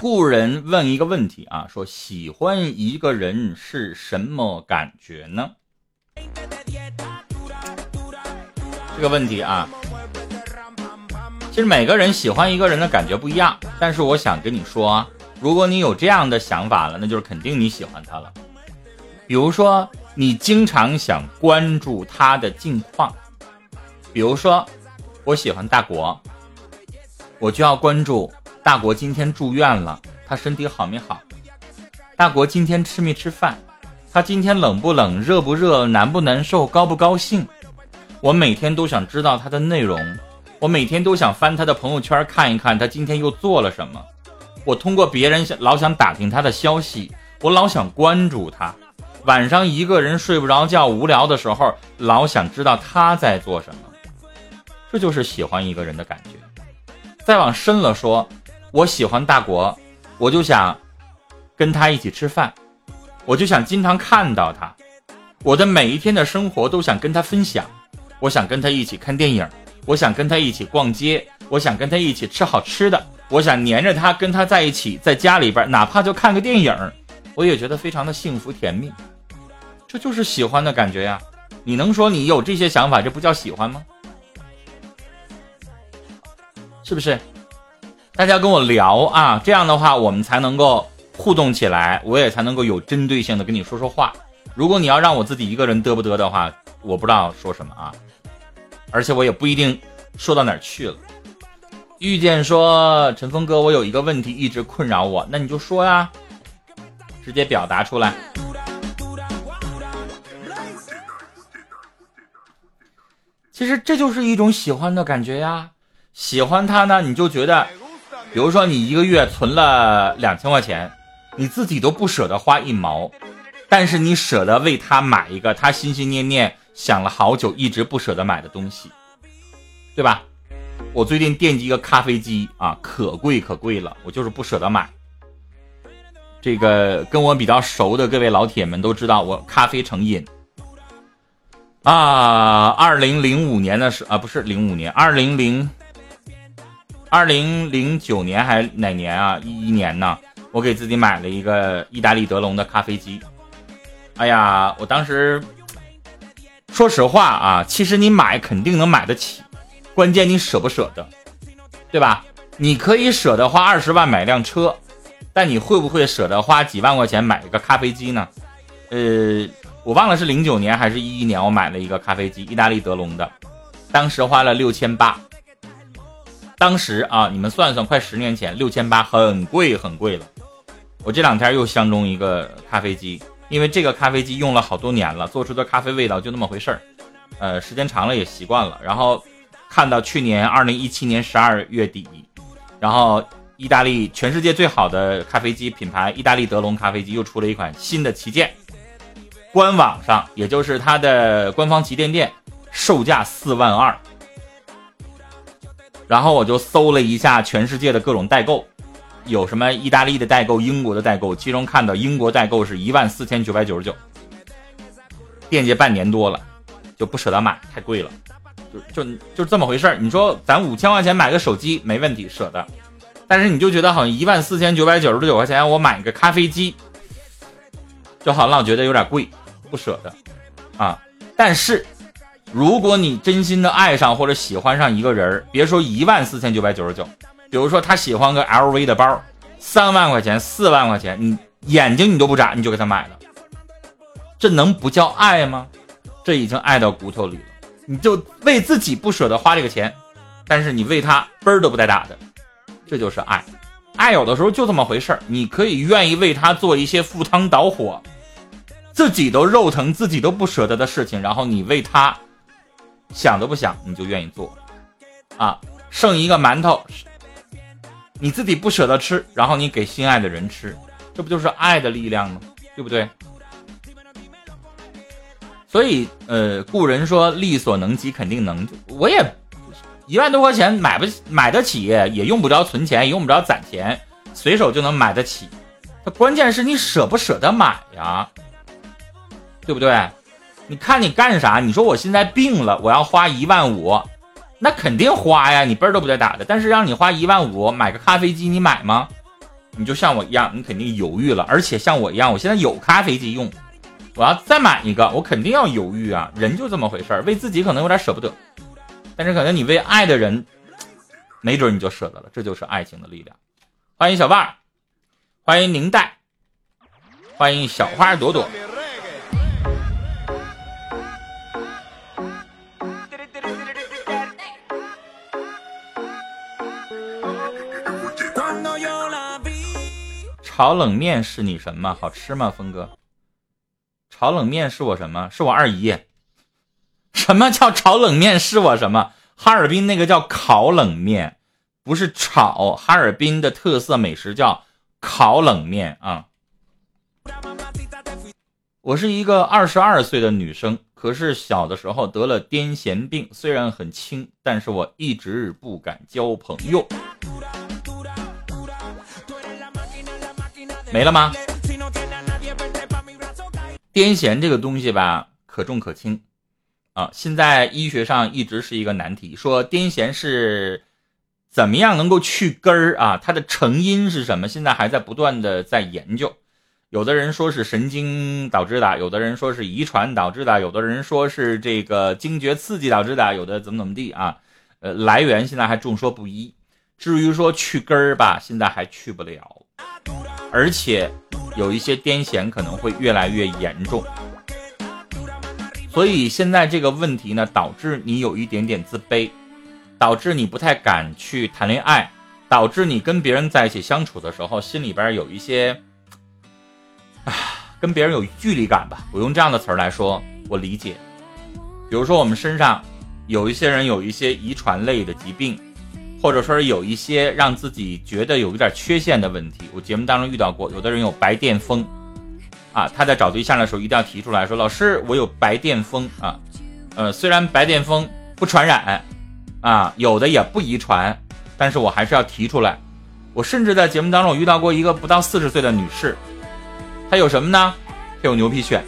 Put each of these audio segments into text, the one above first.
故人问一个问题啊，说喜欢一个人是什么感觉呢？这个问题啊，其实每个人喜欢一个人的感觉不一样，但是我想跟你说，如果你有这样的想法了，那就是肯定你喜欢他了。比如说，你经常想关注他的近况，比如说，我喜欢大国，我就要关注。大国今天住院了，他身体好没好？大国今天吃没吃饭？他今天冷不冷、热不热、难不难受、高不高兴？我每天都想知道他的内容，我每天都想翻他的朋友圈看一看他今天又做了什么。我通过别人想老想打听他的消息，我老想关注他。晚上一个人睡不着觉、无聊的时候，老想知道他在做什么。这就是喜欢一个人的感觉。再往深了说。我喜欢大国，我就想跟他一起吃饭，我就想经常看到他，我的每一天的生活都想跟他分享，我想跟他一起看电影，我想跟他一起逛街，我想跟他一起吃好吃的，我想黏着他，跟他在一起，在家里边哪怕就看个电影，我也觉得非常的幸福甜蜜，这就是喜欢的感觉呀！你能说你有这些想法，这不叫喜欢吗？是不是？大家跟我聊啊，这样的话我们才能够互动起来，我也才能够有针对性的跟你说说话。如果你要让我自己一个人嘚不嘚的话，我不知道说什么啊，而且我也不一定说到哪儿去了。遇见说陈峰哥，我有一个问题一直困扰我，那你就说呀，直接表达出来。其实这就是一种喜欢的感觉呀，喜欢他呢，你就觉得。比如说，你一个月存了两千块钱，你自己都不舍得花一毛，但是你舍得为他买一个他心心念念想了好久一直不舍得买的东西，对吧？我最近惦记一个咖啡机啊，可贵可贵了，我就是不舍得买。这个跟我比较熟的各位老铁们都知道，我咖啡成瘾啊。二零零五年的时啊，不是零五年，二零零。二零零九年还是哪年啊？一一年呢？我给自己买了一个意大利德龙的咖啡机。哎呀，我当时说实话啊，其实你买肯定能买得起，关键你舍不舍得，对吧？你可以舍得花二十万买辆车，但你会不会舍得花几万块钱买一个咖啡机呢？呃，我忘了是零九年还是一一年，我买了一个咖啡机，意大利德龙的，当时花了六千八。当时啊，你们算算，快十年前，六千八很贵很贵了。我这两天又相中一个咖啡机，因为这个咖啡机用了好多年了，做出的咖啡味道就那么回事儿。呃，时间长了也习惯了。然后看到去年二零一七年十二月底，然后意大利全世界最好的咖啡机品牌意大利德龙咖啡机又出了一款新的旗舰，官网上也就是它的官方旗舰店售价四万二。然后我就搜了一下全世界的各种代购，有什么意大利的代购、英国的代购，其中看到英国代购是一万四千九百九十九，惦记半年多了，就不舍得买，太贵了，就就就这么回事儿。你说咱五千块钱买个手机没问题，舍得，但是你就觉得好像一万四千九百九十九块钱我买个咖啡机，就好像老觉得有点贵，不舍得啊。但是。如果你真心的爱上或者喜欢上一个人别说一万四千九百九十九，比如说他喜欢个 LV 的包，三万块钱、四万块钱，你眼睛你都不眨，你就给他买了，这能不叫爱吗？这已经爱到骨头里了。你就为自己不舍得花这个钱，但是你为他分儿都不带打的，这就是爱。爱有的时候就这么回事儿，你可以愿意为他做一些赴汤蹈火，自己都肉疼、自己都不舍得的事情，然后你为他。想都不想你就愿意做，啊，剩一个馒头，你自己不舍得吃，然后你给心爱的人吃，这不就是爱的力量吗？对不对？所以，呃，故人说力所能及，肯定能。我也一万多块钱买不买得起，也用不着存钱，也用不着攒钱，随手就能买得起。它关键是你舍不舍得买呀，对不对？你看你干啥？你说我现在病了，我要花一万五，那肯定花呀，你奔都不带打的。但是让你花一万五买个咖啡机，你买吗？你就像我一样，你肯定犹豫了。而且像我一样，我现在有咖啡机用，我要再买一个，我肯定要犹豫啊。人就这么回事儿，为自己可能有点舍不得，但是可能你为爱的人，没准你就舍得了。这就是爱情的力量。欢迎小万，欢迎宁代，欢迎小花朵朵。炒冷面是你什么？好吃吗，峰哥？炒冷面是我什么？是我二姨。什么叫炒冷面？是我什么？哈尔滨那个叫烤冷面，不是炒。哈尔滨的特色美食叫烤冷面啊。我是一个二十二岁的女生，可是小的时候得了癫痫病，虽然很轻，但是我一直不敢交朋友。没了吗？癫痫这个东西吧，可重可轻啊。现在医学上一直是一个难题，说癫痫是怎么样能够去根儿啊？它的成因是什么？现在还在不断的在研究。有的人说是神经导致的，有的人说是遗传导致的，有的人说是这个惊厥刺激导致的，有的怎么怎么地啊？呃，来源现在还众说不一。至于说去根儿吧，现在还去不了。而且有一些癫痫可能会越来越严重，所以现在这个问题呢，导致你有一点点自卑，导致你不太敢去谈恋爱，导致你跟别人在一起相处的时候，心里边有一些，啊，跟别人有距离感吧。我用这样的词儿来说，我理解。比如说我们身上有一些人有一些遗传类的疾病。或者说是有一些让自己觉得有一点缺陷的问题，我节目当中遇到过，有的人有白癜风，啊，他在找对象的时候一定要提出来说，老师，我有白癜风啊，呃，虽然白癜风不传染，啊，有的也不遗传，但是我还是要提出来。我甚至在节目当中我遇到过一个不到四十岁的女士，她有什么呢？她有牛皮癣，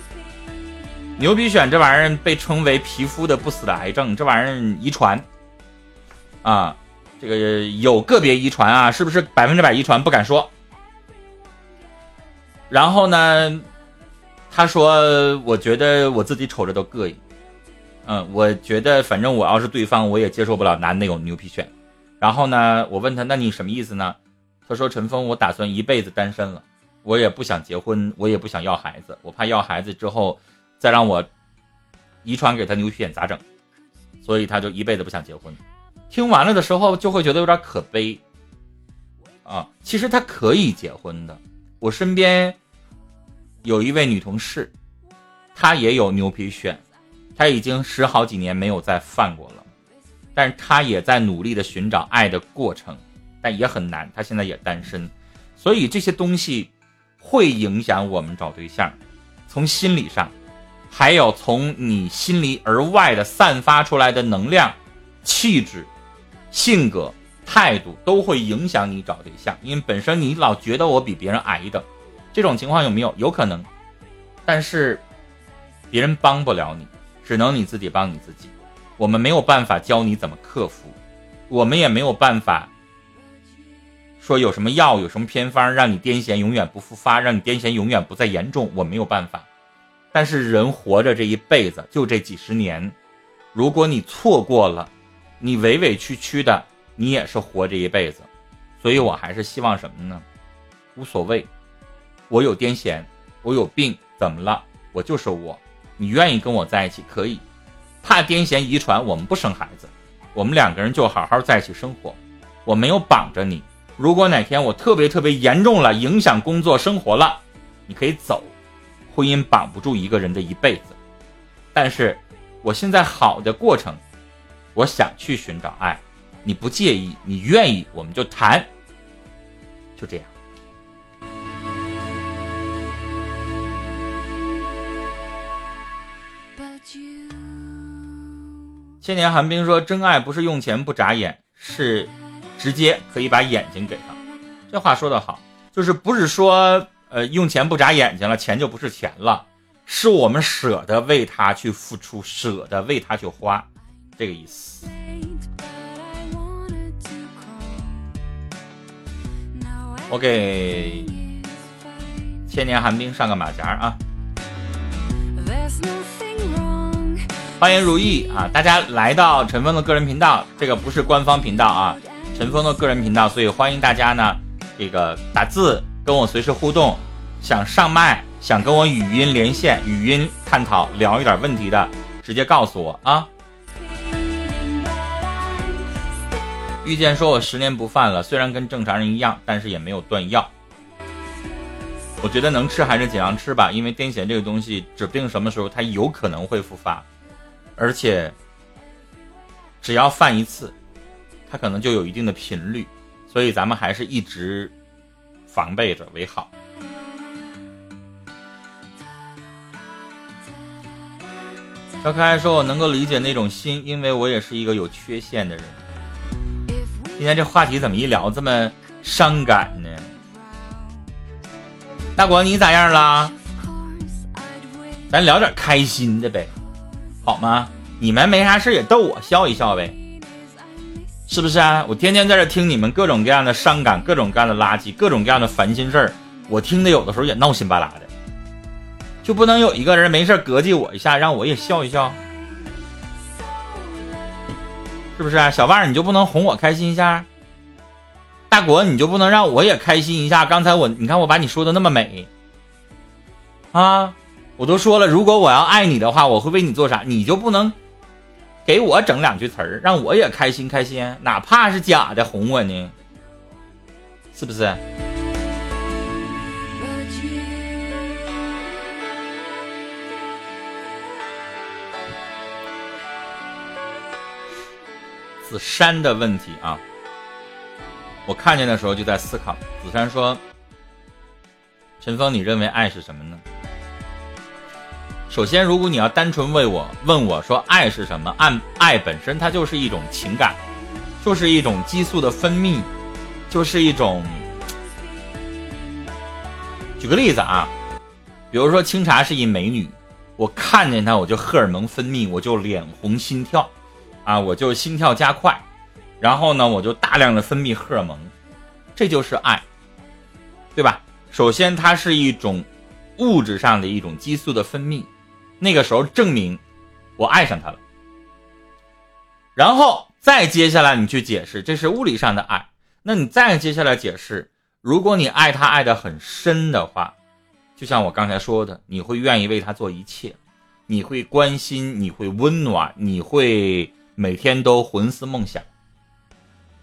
牛皮癣这玩意儿被称为皮肤的不死的癌症，这玩意儿遗传，啊。这个有个别遗传啊，是不是百分之百遗传不敢说。然后呢，他说：“我觉得我自己瞅着都膈应。”嗯，我觉得反正我要是对方，我也接受不了男的有牛皮癣。然后呢，我问他：“那你什么意思呢？”他说：“陈峰，我打算一辈子单身了，我也不想结婚，我也不想要孩子，我怕要孩子之后再让我遗传给他牛皮癣咋整？所以他就一辈子不想结婚。”听完了的时候，就会觉得有点可悲，啊，其实他可以结婚的。我身边有一位女同事，她也有牛皮癣，她已经十好几年没有再犯过了，但是她也在努力的寻找爱的过程，但也很难。她现在也单身，所以这些东西会影响我们找对象，从心理上，还有从你心里而外的散发出来的能量、气质。性格、态度都会影响你找对象，因为本身你老觉得我比别人矮一等，这种情况有没有？有可能，但是别人帮不了你，只能你自己帮你自己。我们没有办法教你怎么克服，我们也没有办法说有什么药、有什么偏方让你癫痫永远不复发，让你癫痫永远不再严重。我没有办法，但是人活着这一辈子就这几十年，如果你错过了。你委委屈屈的，你也是活这一辈子，所以我还是希望什么呢？无所谓，我有癫痫，我有病，怎么了？我就是我，你愿意跟我在一起可以，怕癫痫遗传，我们不生孩子，我们两个人就好好在一起生活，我没有绑着你。如果哪天我特别特别严重了，影响工作生活了，你可以走，婚姻绑不住一个人的一辈子，但是我现在好的过程。我想去寻找爱，你不介意，你愿意，我们就谈，就这样。千年寒冰说：“真爱不是用钱不眨眼，是直接可以把眼睛给他。”这话说的好，就是不是说呃用钱不眨眼睛了，钱就不是钱了，是我们舍得为他去付出，舍得为他去花。这个意思我给千年寒冰上个马甲啊。欢迎如意啊，大家来到陈峰的个人频道，这个不是官方频道啊，陈峰的个人频道，所以欢迎大家呢，这个打字跟我随时互动，想上麦，想跟我语音连线，语音探讨，聊一点问题的，直接告诉我啊。遇见说：“我十年不犯了，虽然跟正常人一样，但是也没有断药。我觉得能吃还是尽量吃吧，因为癫痫这个东西，指不定什么时候它有可能会复发，而且只要犯一次，它可能就有一定的频率，所以咱们还是一直防备着为好。”小可爱说：“我能够理解那种心，因为我也是一个有缺陷的人。”今天这话题怎么一聊这么伤感呢？大国你咋样了？咱聊点开心的呗，好吗？你们没啥事也逗我笑一笑呗，是不是啊？我天天在这听你们各种各样的伤感、各种各样的垃圾、各种各样的烦心事儿，我听的有的时候也闹心巴拉的，就不能有一个人没事膈应我一下，让我也笑一笑？是不是，小万你就不能哄我开心一下？大国你就不能让我也开心一下？刚才我你看我把你说的那么美啊，我都说了，如果我要爱你的话，我会为你做啥？你就不能给我整两句词儿，让我也开心开心？哪怕是假的哄我呢？是不是？子山的问题啊，我看见的时候就在思考。子山说：“陈峰，你认为爱是什么呢？”首先，如果你要单纯为我问我说爱是什么，按爱本身它就是一种情感，就是一种激素的分泌，就是一种。举个例子啊，比如说清茶是一美女，我看见她我就荷尔蒙分泌，我就脸红心跳。啊，我就心跳加快，然后呢，我就大量的分泌荷尔蒙，这就是爱，对吧？首先，它是一种物质上的一种激素的分泌，那个时候证明我爱上他了。然后再接下来你去解释，这是物理上的爱。那你再接下来解释，如果你爱他爱的很深的话，就像我刚才说的，你会愿意为他做一切，你会关心，你会温暖，你会。每天都魂思梦想，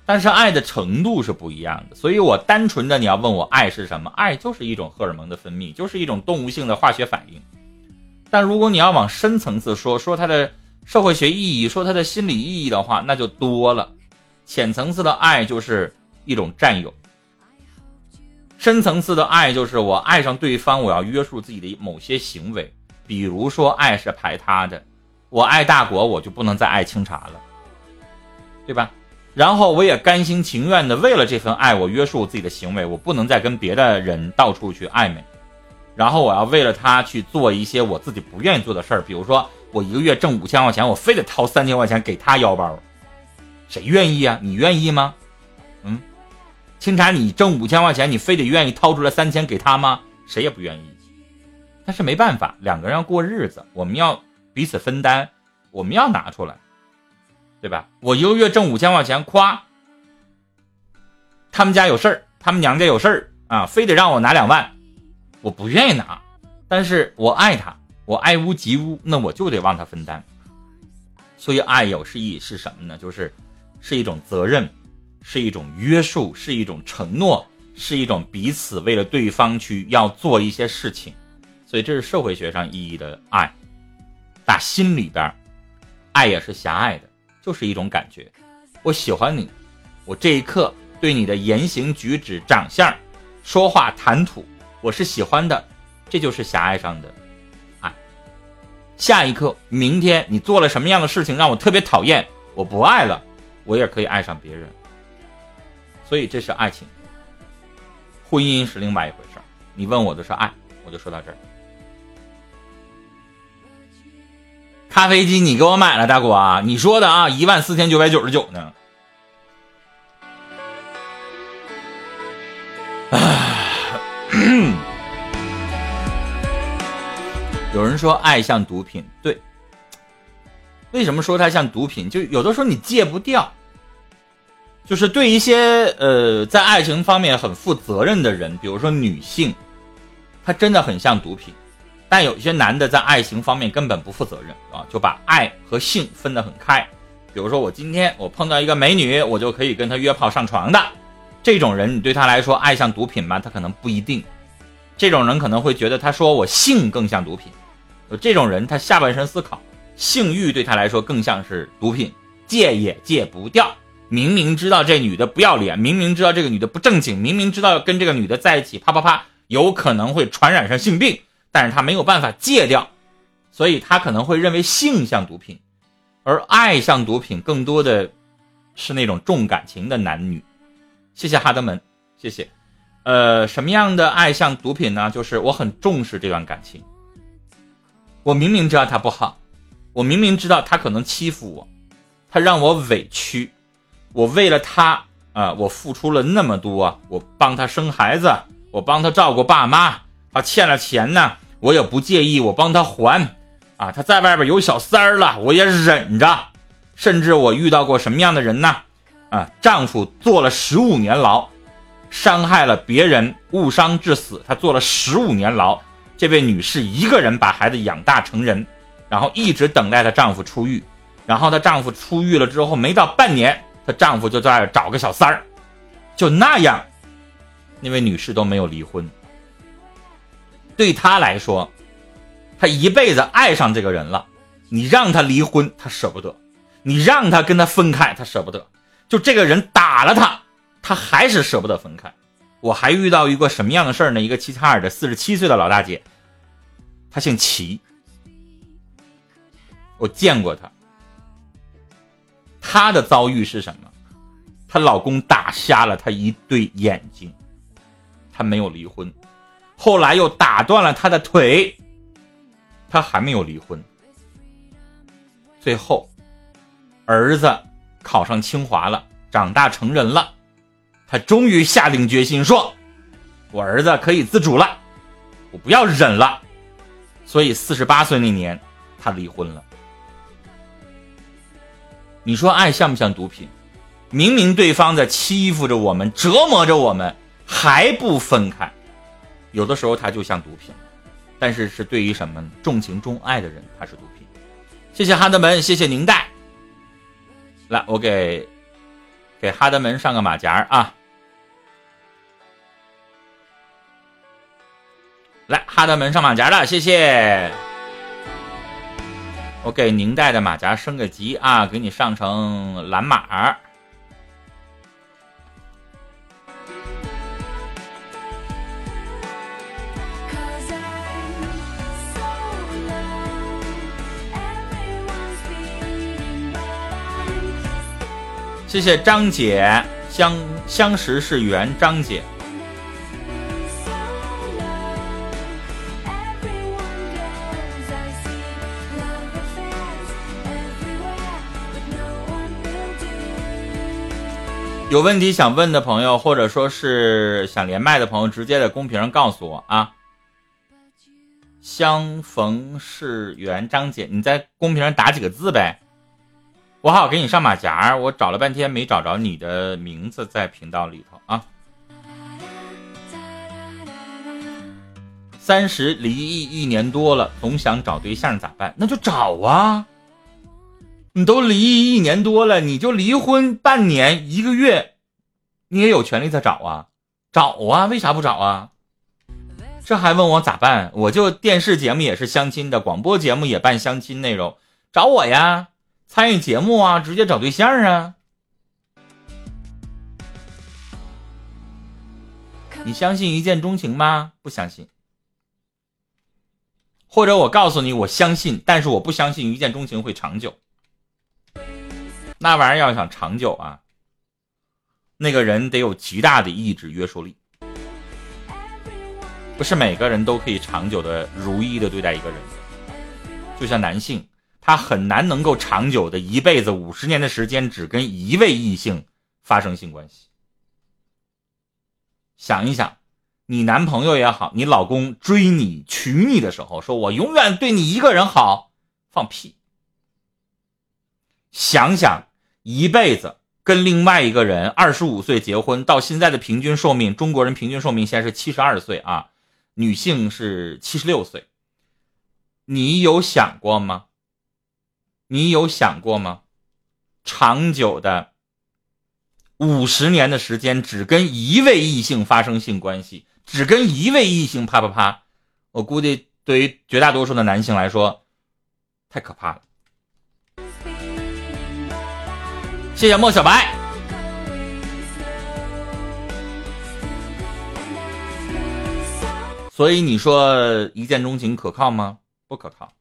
但是爱的程度是不一样的。所以我单纯的你要问我爱是什么，爱就是一种荷尔蒙的分泌，就是一种动物性的化学反应。但如果你要往深层次说，说它的社会学意义，说它的心理意义的话，那就多了。浅层次的爱就是一种占有，深层次的爱就是我爱上对方，我要约束自己的某些行为，比如说爱是排他的。我爱大国，我就不能再爱清茶了，对吧？然后我也甘心情愿的为了这份爱，我约束我自己的行为，我不能再跟别的人到处去暧昧。然后我要为了他去做一些我自己不愿意做的事儿，比如说我一个月挣五千块钱，我非得掏三千块钱给他腰包，谁愿意啊？你愿意吗？嗯，清茶，你挣五千块钱，你非得愿意掏出来三千给他吗？谁也不愿意。但是没办法，两个人要过日子，我们要。彼此分担，我们要拿出来，对吧？我一个月挣五千块钱，夸他们家有事儿，他们娘家有事儿啊，非得让我拿两万，我不愿意拿，但是我爱他，我爱屋及乌，那我就得帮他分担。所以爱有是意是什么呢？就是是一种责任，是一种约束，是一种承诺，是一种彼此为了对方去要做一些事情。所以这是社会学上意义的爱。打心里边，爱也是狭隘的，就是一种感觉。我喜欢你，我这一刻对你的言行举止、长相、说话谈吐，我是喜欢的，这就是狭隘上的爱。下一刻，明天你做了什么样的事情让我特别讨厌，我不爱了，我也可以爱上别人。所以这是爱情，婚姻是另外一回事你问我的是爱，我就说到这儿。咖啡机你给我买了，大哥，你说的啊，一万四千九百九十九呢。有人说爱像毒品，对。为什么说它像毒品？就有的时候你戒不掉。就是对一些呃在爱情方面很负责任的人，比如说女性，她真的很像毒品。但有些男的在爱情方面根本不负责任啊，就把爱和性分得很开。比如说我今天我碰到一个美女，我就可以跟她约炮上床的。这种人，你对他来说爱像毒品吗？他可能不一定。这种人可能会觉得他说我性更像毒品。这种人，他下半身思考，性欲对他来说更像是毒品，戒也戒不掉。明明知道这女的不要脸，明明知道这个女的不正经，明明知道跟这个女的在一起啪啪啪有可能会传染上性病，但是他没有办法戒掉，所以他可能会认为性像毒品，而爱像毒品，更多的是那种重感情的男女。谢谢哈德门，谢谢。呃，什么样的爱像毒品呢？就是我很重视这段感情，我明明知道他不好，我明明知道他可能欺负我，他让我委屈。我为了他啊，我付出了那么多，我帮他生孩子，我帮他照顾爸妈，他欠了钱呢，我也不介意，我帮他还。啊，他在外边有小三儿了，我也忍着。甚至我遇到过什么样的人呢？啊，丈夫坐了十五年牢，伤害了别人，误伤致死，他坐了十五年牢。这位女士一个人把孩子养大成人，然后一直等待她丈夫出狱。然后她丈夫出狱了之后，没到半年。她丈夫就在找个小三儿，就那样，那位女士都没有离婚。对她来说，她一辈子爱上这个人了，你让她离婚，她舍不得；你让她跟他分开，她舍不得。就这个人打了她，她还是舍不得分开。我还遇到一个什么样的事儿呢？一个齐齐哈尔的四十七岁的老大姐，她姓齐，我见过她。她的遭遇是什么？她老公打瞎了她一对眼睛，她没有离婚，后来又打断了他的腿，他还没有离婚。最后，儿子考上清华了，长大成人了，他终于下定决心说：“我儿子可以自主了，我不要忍了。”所以四十八岁那年，他离婚了。你说爱像不像毒品？明明对方在欺负着我们、折磨着我们，还不分开，有的时候它就像毒品。但是是对于什么重情重爱的人，它是毒品。谢谢哈德门，谢谢宁代。来，我给给哈德门上个马甲啊！来，哈德门上马甲了，谢谢。我给宁代的马甲升个级啊，给你上成蓝马儿。谢谢张姐，相相识是缘，张姐。有问题想问的朋友，或者说是想连麦的朋友，直接在公屏上告诉我啊。相逢是缘，张姐，你在公屏上打几个字呗，我好给你上马甲。我找了半天没找着你的名字在频道里头啊。三十离异一年多了，总想找对象咋办？那就找啊。你都离异一年多了，你就离婚半年一个月，你也有权利再找啊，找啊，为啥不找啊？这还问我咋办？我就电视节目也是相亲的，广播节目也办相亲内容，找我呀，参与节目啊，直接找对象啊。你相信一见钟情吗？不相信。或者我告诉你，我相信，但是我不相信一见钟情会长久。那玩意儿要想长久啊，那个人得有极大的意志约束力，不是每个人都可以长久的如意的对待一个人。就像男性，他很难能够长久的一辈子五十年的时间只跟一位异性发生性关系。想一想，你男朋友也好，你老公追你娶你的时候，说我永远对你一个人好，放屁。想想一辈子跟另外一个人二十五岁结婚，到现在的平均寿命，中国人平均寿命现在是七十二岁啊，女性是七十六岁。你有想过吗？你有想过吗？长久的五十年的时间，只跟一位异性发生性关系。只跟一位异性啪啪啪，我估计对于绝大多数的男性来说，太可怕了。谢谢莫小白。所以你说一见钟情可靠吗？不可靠。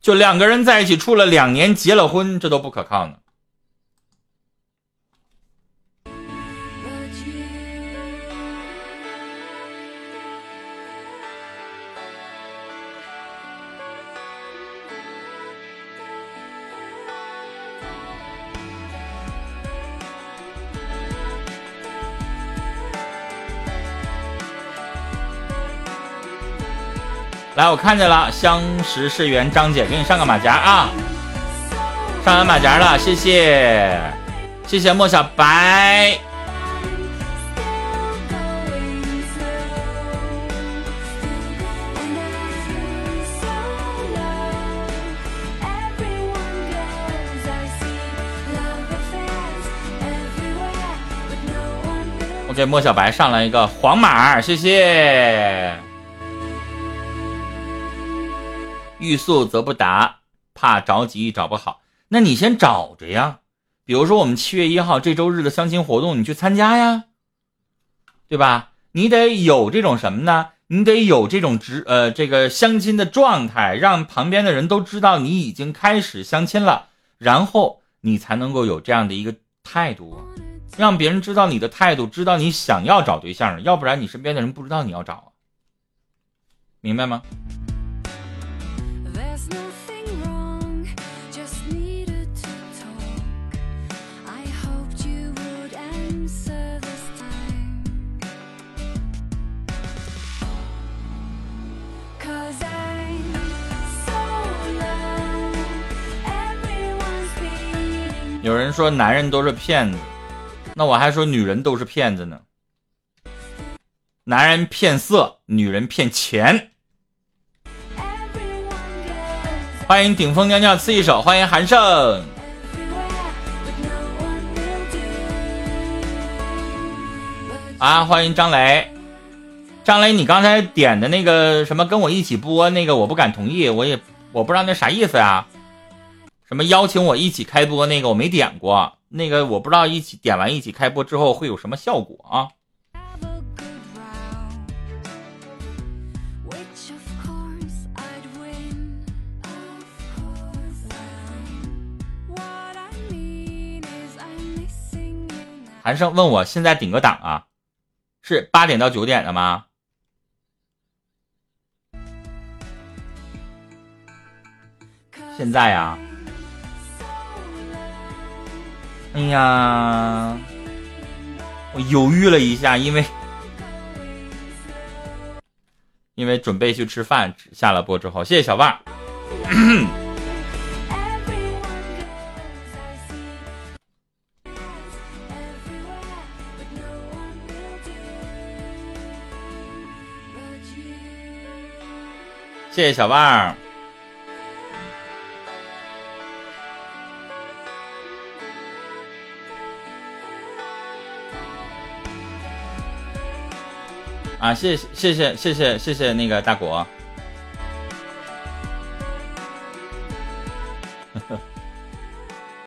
就两个人在一起处了两年，结了婚，这都不可靠呢。来，我看见了，相识是缘，张姐给你上个马甲啊，上完马甲了，谢谢，谢谢莫小白。我给莫小白上了一个黄马，谢谢。欲速则不达，怕着急找不好。那你先找着呀。比如说，我们七月一号这周日的相亲活动，你去参加呀，对吧？你得有这种什么呢？你得有这种直呃这个相亲的状态，让旁边的人都知道你已经开始相亲了，然后你才能够有这样的一个态度，让别人知道你的态度，知道你想要找对象，要不然你身边的人不知道你要找，明白吗？有人说男人都是骗子，那我还说女人都是骗子呢。男人骗色，女人骗钱。欢迎顶峰尿尿刺一手，欢迎韩胜。啊，欢迎张雷，张雷，你刚才点的那个什么跟我一起播那个，我不敢同意，我也我不知道那啥意思呀。什么邀请我一起开播那个我没点过，那个我不知道一起点完一起开播之后会有什么效果啊？韩胜问我现在顶个档啊，是八点到九点的吗？现在呀。哎呀，我犹豫了一下，因为因为准备去吃饭。下了播之后，谢谢小旺。谢谢小旺。啊，谢谢谢谢谢谢谢谢那个大国。